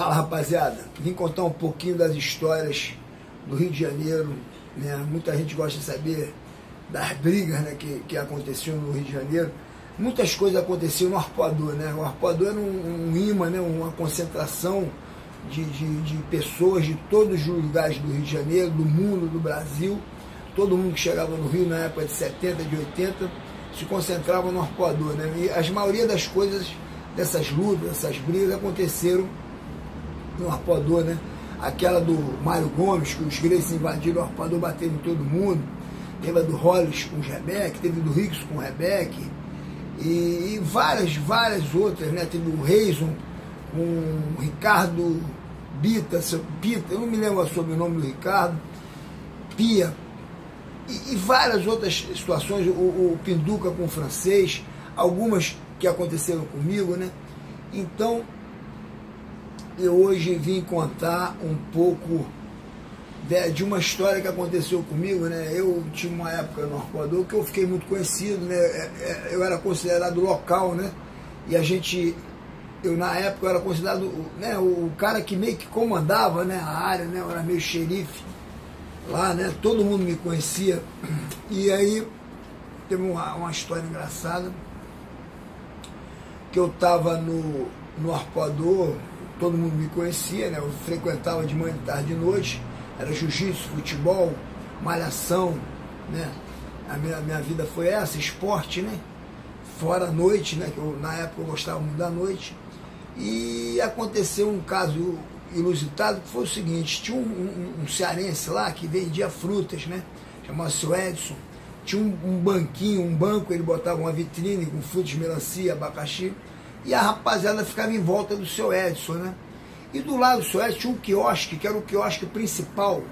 Fala rapaziada, vim contar um pouquinho das histórias do Rio de Janeiro. Né? Muita gente gosta de saber das brigas né, que, que aconteciam no Rio de Janeiro. Muitas coisas aconteciam no Arpoador. Né? O Arpoador era um, um imã, né? uma concentração de, de, de pessoas de todos os lugares do Rio de Janeiro, do mundo, do Brasil. Todo mundo que chegava no Rio na época de 70, de 80, se concentrava no Arpoador. Né? E a maioria das coisas, dessas lutas, dessas brigas, aconteceram no arpoador, né? Aquela do Mário Gomes, que os gregos invadiram o arpoador, bateram em todo mundo. Teve a do Hollis com o Rebeck, teve do Ricks com o Rebeck. E, e, várias, várias outras, né? Teve o Reison com o Ricardo Bita, Pita, eu não me lembro o sobrenome do Ricardo, Pia, e, e várias outras situações, o, o Pinduca com o francês, algumas que aconteceram comigo, né? Então, eu hoje vim contar um pouco de, de, uma história que aconteceu comigo, né? Eu tinha uma época no Arcoador que eu fiquei muito conhecido, né? É, é, eu era considerado local, né? E a gente, eu na época eu era considerado né, o cara que meio que comandava né, a área, né? Eu era meio xerife lá, né? Todo mundo me conhecia. E aí teve uma, uma história engraçada que eu estava no, no arpoador, todo mundo me conhecia, né? Eu frequentava de manhã, de tarde, de noite. Era jiu-jitsu, futebol, malhação, né? A minha, minha vida foi essa, esporte, né? Fora a noite, né? Que eu, na época eu gostava muito da noite. E aconteceu um caso inusitado que foi o seguinte, tinha um, um, um cearense lá que vendia frutas, né? Chamava-se Edson. Tinha um, um banquinho, um banco, ele botava uma vitrine com frutas, melancia, abacaxi e a rapaziada ficava em volta do seu Edson, né? E do lado do seu Edson tinha um quiosque, que era o quiosque principal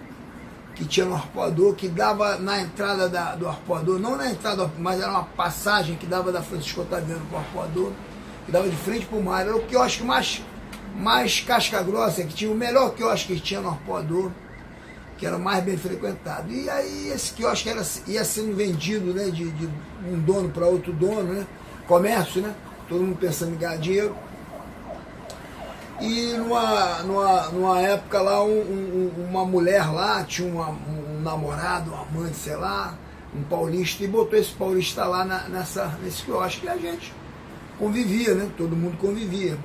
que tinha no arpoador, que dava na entrada da, do arpoador, não na entrada, mas era uma passagem que dava da Francisco Otaviano para o arpoador, que dava de frente para o mar. Era o quiosque mais, mais casca grossa, que tinha o melhor quiosque que tinha no arpoador, que era mais bem frequentado. E aí esse quiosque era, ia sendo vendido né, de, de um dono para outro dono, né? Comércio, né? Todo mundo pensando em ganhar dinheiro. E numa, numa, numa época lá, um, um, uma mulher lá tinha uma, um namorado, um amante, sei lá, um paulista, e botou esse paulista lá na, nessa, nesse quiosque e a gente convivia, né? Todo mundo convivia.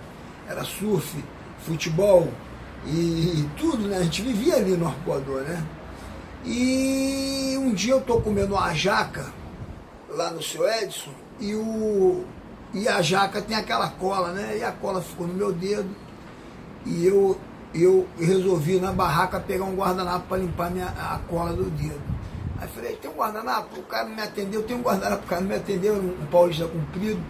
Era surf, futebol e, e tudo, né? A gente vivia ali no arpoador, né? E um dia eu tô comendo uma jaca lá no seu Edson e o, e a jaca tem aquela cola, né? E a cola ficou no meu dedo. E eu, eu resolvi na barraca pegar um guardanapo para limpar minha, a cola do dedo. Aí falei, tem um guardanapo? O cara não me atendeu, tem um guardanapo, o cara não me atendeu, um paulista comprido.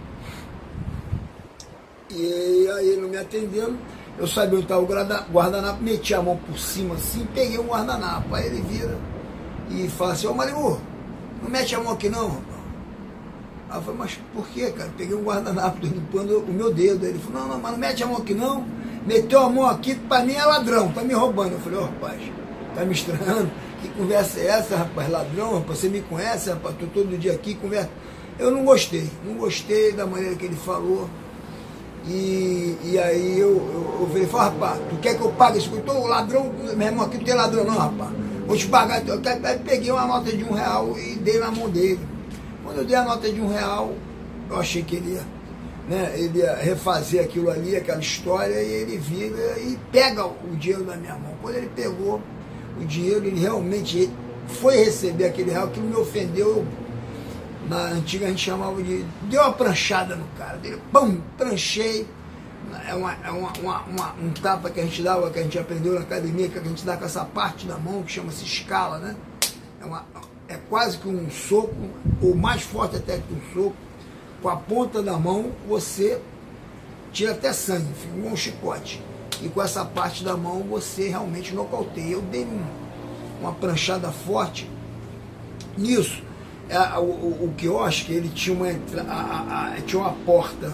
E aí ele não me atendendo, eu sabia onde estava o guardanapo, meti a mão por cima assim, peguei um guardanapo. Aí ele vira e fala assim, ô Marimu, não mete a mão aqui não, Aí eu falei, mas por que, cara? Peguei um guardanapo limpando o meu dedo. Ele falou, não, não, mas não mete a mão aqui não. Meteu a mão aqui, pra mim é ladrão, tá me roubando. Eu falei, ô oh, rapaz, tá me estranhando? Que conversa é essa, rapaz? Ladrão, rapaz, você me conhece, rapaz? Tô todo dia aqui, conversa. Eu não gostei, não gostei da maneira que ele falou. E, e aí eu, eu, eu falei, rapaz, tu quer que eu pague coisa? Tô ladrão, meu irmão, aqui não tem ladrão não, rapaz. Vou te pagar. Aí peguei uma nota de um real e dei na mão dele. Quando eu dei a nota de um real, eu achei que ele ia, né, ele ia refazer aquilo ali, aquela história, e ele vira e pega o dinheiro da minha mão. Quando ele pegou o dinheiro, ele realmente foi receber aquele real que me ofendeu. Eu, na antiga a gente chamava de. Deu uma pranchada no cara dele, pum, pranchei. É, uma, é uma, uma, uma, um tapa que a gente dava, que a gente aprendeu na academia, que a gente dá com essa parte da mão, que chama-se escala, né? É quase que um soco, ou mais forte até que um soco, com a ponta da mão você tira até sangue, um chicote. E com essa parte da mão você realmente nocauteia. Eu dei um, uma pranchada forte nisso. É, o, o, o quiosque, ele tinha uma, a, a, tinha uma porta,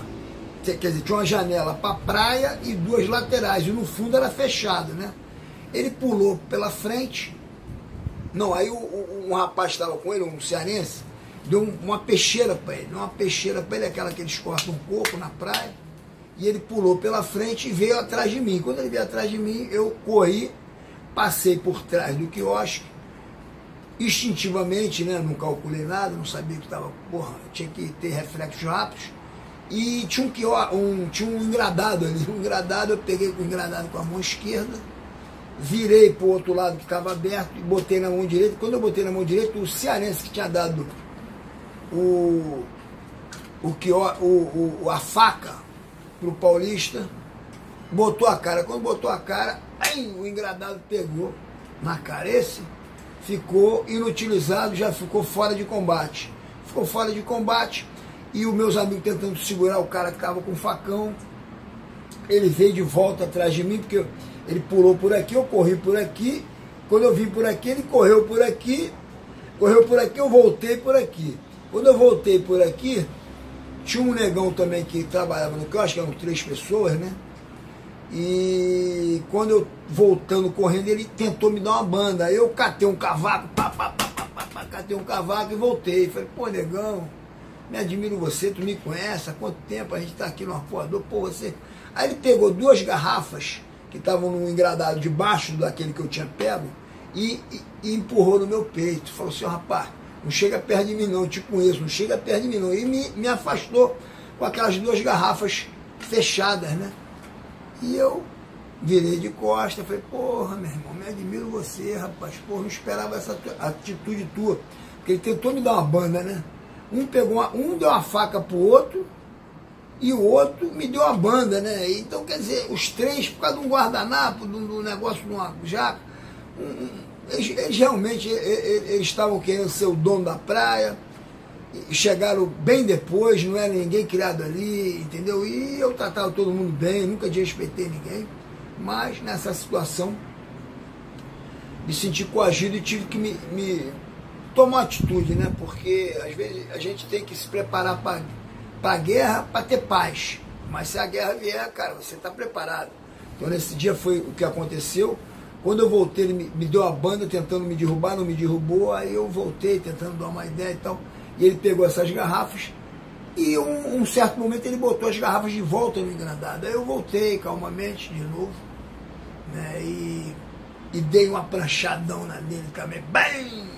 quer dizer, tinha uma janela para praia e duas laterais, e no fundo era fechado, né? Ele pulou pela frente, não, aí o, o, um rapaz estava com ele, um cearense, deu uma peixeira para ele. Uma peixeira para ele, aquela que eles cortam um coco na praia. e ele pulou pela frente e veio atrás de mim. Quando ele veio atrás de mim, eu corri, passei por trás do quiosque, instintivamente, né, não calculei nada, não sabia que estava, porra, tinha que ter reflexos rápidos. E tinha um, um, tinha um engradado ali, um engradado, eu peguei o engradado com a mão esquerda, virei para o outro lado que estava aberto e botei na mão direita. Quando eu botei na mão direita, o cearense que tinha dado o, o, o, o, a faca pro Paulista, botou a cara. Quando botou a cara, aí o engradado pegou na cara. Esse ficou inutilizado, já ficou fora de combate. Ficou fora de combate e os meus amigos tentando segurar o cara que estava com o facão. Ele veio de volta atrás de mim, porque ele pulou por aqui, eu corri por aqui. Quando eu vim por aqui, ele correu por aqui. Correu por aqui, eu voltei por aqui. Quando eu voltei por aqui, tinha um negão também que trabalhava no eu acho que eram três pessoas, né? E quando eu voltando correndo, ele tentou me dar uma banda. Aí eu catei um cavaco, pá, pá, pá, pá, pá, pá, catei um cavaco e voltei. Falei, pô, negão, me admiro você, tu me conhece, há quanto tempo a gente tá aqui no arpoador, pô, você. Aí ele pegou duas garrafas que estavam num engradado debaixo daquele que eu tinha pego e, e, e empurrou no meu peito. Falou assim, rapaz, não chega perto de mim não, te conheço, não chega perto de mim não. E me, me afastou com aquelas duas garrafas fechadas, né? E eu virei de costa, falei, porra, meu irmão, me admiro você, rapaz, porra, não esperava essa atitude tua. Porque ele tentou me dar uma banda, né? Um pegou uma, um deu uma faca pro outro e o outro me deu uma banda, né? Então, quer dizer, os três, por causa de um guardanapo, de um, negócio de uma jaca, um, eles, eles realmente eles, eles estavam querendo ser o dono da praia, chegaram bem depois, não era ninguém criado ali, entendeu? E eu tratava todo mundo bem, nunca desrespeitei ninguém, mas nessa situação me senti coagido e tive que me, me tomar atitude, né? Porque às vezes a gente tem que se preparar para a guerra para ter paz. Mas se a guerra vier, cara, você está preparado. Então nesse dia foi o que aconteceu. Quando eu voltei, ele me, deu a banda tentando me derrubar, não me derrubou, aí eu voltei tentando dar uma ideia e tal. E ele pegou essas garrafas e um, um certo momento ele botou as garrafas de volta no engradado. Aí eu voltei calmamente de novo, né? E, e dei uma pranchadão na dele também. Bem!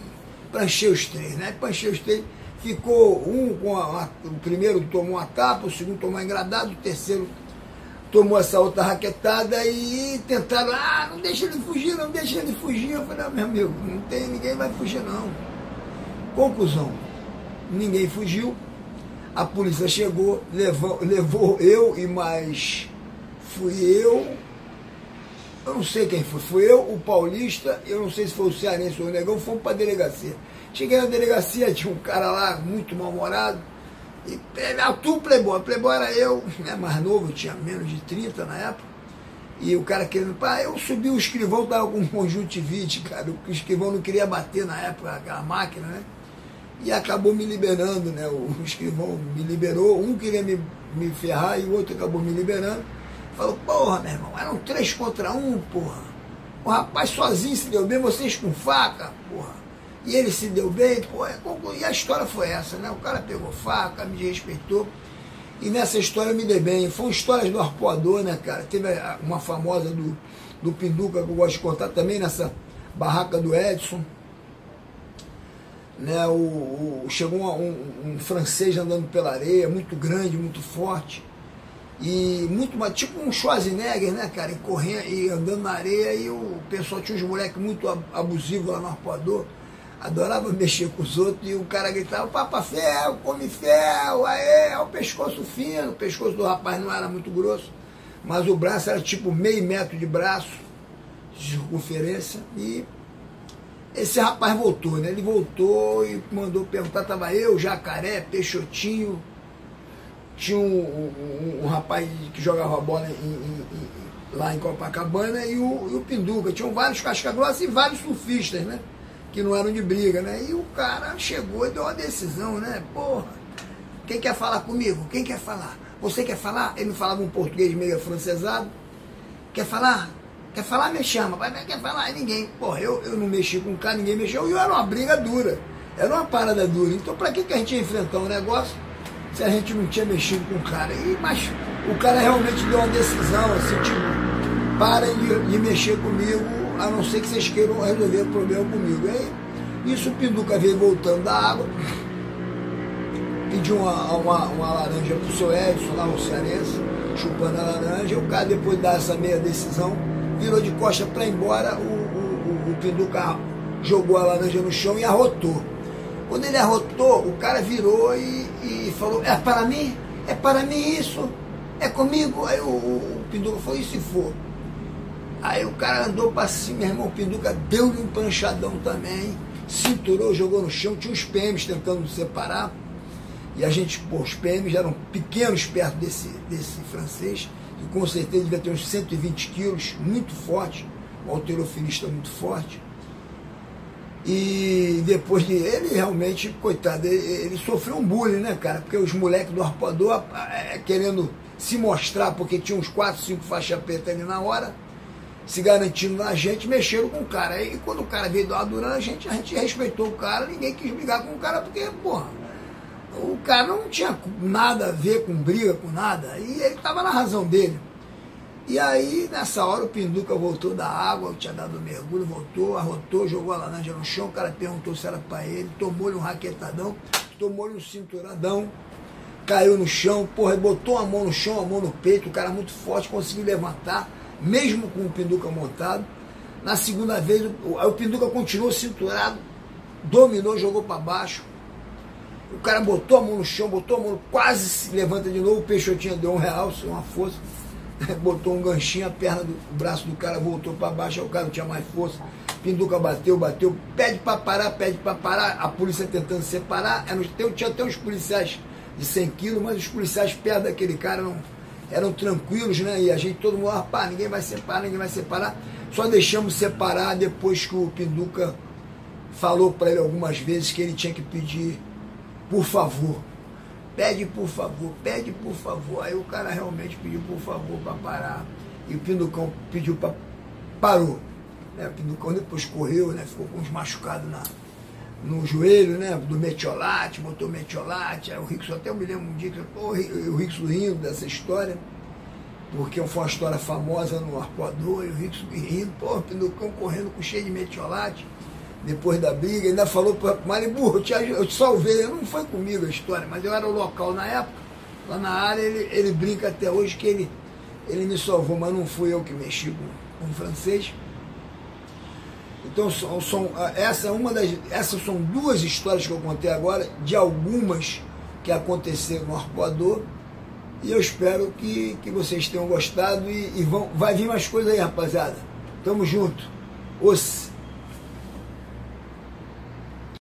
Pranchei os três, né? Pranchei os três. Ficou um com a, o primeiro tomou uma tapa, o segundo tomou engradado, o terceiro tomou essa outra raquetada e tentaram, ah, não deixa ele fugir, não deixa ele fugir. Eu falei, ah, meu amigo, não tem, ninguém vai fugir não. Conclusão, ninguém fugiu, a polícia chegou, levou, levou eu e mais fui eu, eu não sei quem foi, fui eu, o paulista, eu não sei se foi o cearense ou o negão, fomos para a delegacia. Cheguei na delegacia, tinha um cara lá muito mal-humorado, e tu Playboy, Playboy era eu, né, mais novo, tinha menos de 30 na época. E o cara querendo, pá, eu subi o escrivão, tava com conjuntivite, cara. O escrivão não queria bater na época, aquela máquina, né? E acabou me liberando, né? O escrivão me liberou, um queria me, me ferrar e o outro acabou me liberando. Falou, porra, meu irmão, eram três contra um, porra. O rapaz sozinho se deu bem, vocês com faca, porra e ele se deu bem, pô, é, e a história foi essa, né? O cara pegou faca, me respeitou, e nessa história eu me dei bem. Foram histórias do arpoador, né, cara? Teve uma famosa do, do Pinduca que eu gosto de contar também, nessa barraca do Edson. Né, o, o chegou um, um, francês andando pela areia, muito grande, muito forte, e muito tipo um Schwarzenegger, né, cara, e correndo e andando na areia, e o pessoal tinha uns moleques muito abusivos lá no arpoador adorava mexer com os outros e o cara gritava, papa ferro, come ferro, aê, é o pescoço fino, o pescoço do rapaz não era muito grosso, mas o braço era tipo meio metro de braço, de circunferência, e esse rapaz voltou, né? Ele voltou e mandou perguntar, tava eu, Jacaré, Peixotinho, tinha um, um, um rapaz que jogava bola em, em, em, lá em Copacabana e o, e o Pinduca, tinham vários casca-grossa e vários surfistas, né? Que não eram de briga, né? E o cara chegou e deu uma decisão, né? Porra, quem quer falar comigo? Quem quer falar? Você quer falar? Ele não falava um português meio francesado. Quer falar? Quer falar, me chama. Mas quer falar? E ninguém. Porra, eu, eu não mexi com o cara, ninguém mexeu. E era uma briga dura. Era uma parada dura. Então, pra que, que a gente ia enfrentar um negócio se a gente não tinha mexido com o cara? E, mas o cara realmente deu uma decisão, assim, tipo, parem de, de mexer comigo, a não ser que vocês queiram resolver o problema comigo. Aí, isso o Pinduca veio voltando da água, pediu uma, uma, uma laranja pro seu Edson, lá o cearense, chupando a laranja, o cara depois de dar essa meia decisão, virou de costa para embora, o, o, o, o Pinduca jogou a laranja no chão e arrotou. Quando ele arrotou, o cara virou e, e falou, é para mim? É para mim isso? É comigo? Aí o, o, o Pinduca falou, e se for? Aí o cara andou para cima, meu irmão, Pinduca deu-lhe um panchadão também, cinturou, jogou no chão, tinha uns PMs tentando separar, e a gente, pô, os PMs eram pequenos perto desse, desse francês, que com certeza devia ter uns 120 quilos, muito forte, um alterofilista muito forte. E depois de ele realmente, coitado, ele, ele, sofreu um bullying, né, cara? Porque os moleques do arpoador é, querendo se mostrar, porque tinha uns 4, 5 faixa preta ali na hora, se garantindo na gente, mexeram com o cara. E quando o cara veio do Adurana, a gente, a gente respeitou o cara, ninguém quis brigar com o cara, porque, porra, o cara não tinha nada a ver com briga, com nada. E ele estava na razão dele. E aí, nessa hora, o Pinduca voltou da água, tinha dado um mergulho, voltou, arrotou, jogou a laranja no chão, o cara perguntou se era para ele, tomou-lhe um raquetadão, tomou-lhe um cinturadão, caiu no chão, porra, botou a mão no chão, a mão no peito, o cara muito forte, conseguiu levantar, mesmo com o Pinduca montado. Na segunda vez, o, o Pinduca continuou cinturado, dominou, jogou para baixo. O cara botou a mão no chão, botou a mão, quase se levanta de novo, o Peixotinho deu um real, uma força botou um ganchinho, a perna do o braço do cara voltou para baixo, o cara não tinha mais força. Pinduca bateu, bateu, pede para parar, pede para parar, a polícia tentando separar. Era, tinha até uns policiais de 100 quilos, mas os policiais perto daquele cara eram, eram tranquilos, né? E a gente, todo mundo, rapaz, ninguém vai separar, ninguém vai separar. Só deixamos separar depois que o Pinduca falou para ele algumas vezes que ele tinha que pedir por favor pede por favor, pede por favor. Aí o cara realmente pediu por favor para parar. E o Pinducão pediu para. parou. Né? O Pinducão depois correu, né? ficou com uns machucados na, no joelho, né? Do metiolate, botou metiolate. Aí o Rickson, até eu me lembro um dia que pô, o Rickson rindo dessa história, porque foi uma história famosa no arpoador, e o Rickson rindo, pô, Pinducão correndo com cheio de metiolate depois da briga, ainda falou para Maribu, eu te, eu te salvei, não foi comigo a história, mas eu era o local na época, lá na área, ele, ele brinca até hoje que ele, ele me salvou, mas não fui eu que mexi com, com o francês. Então, são, são, essa é uma das, essas são duas histórias que eu contei agora, de algumas que aconteceram no arpoador, e eu espero que, que vocês tenham gostado e, e vão, vai vir mais coisas aí, rapaziada. Tamo junto. Os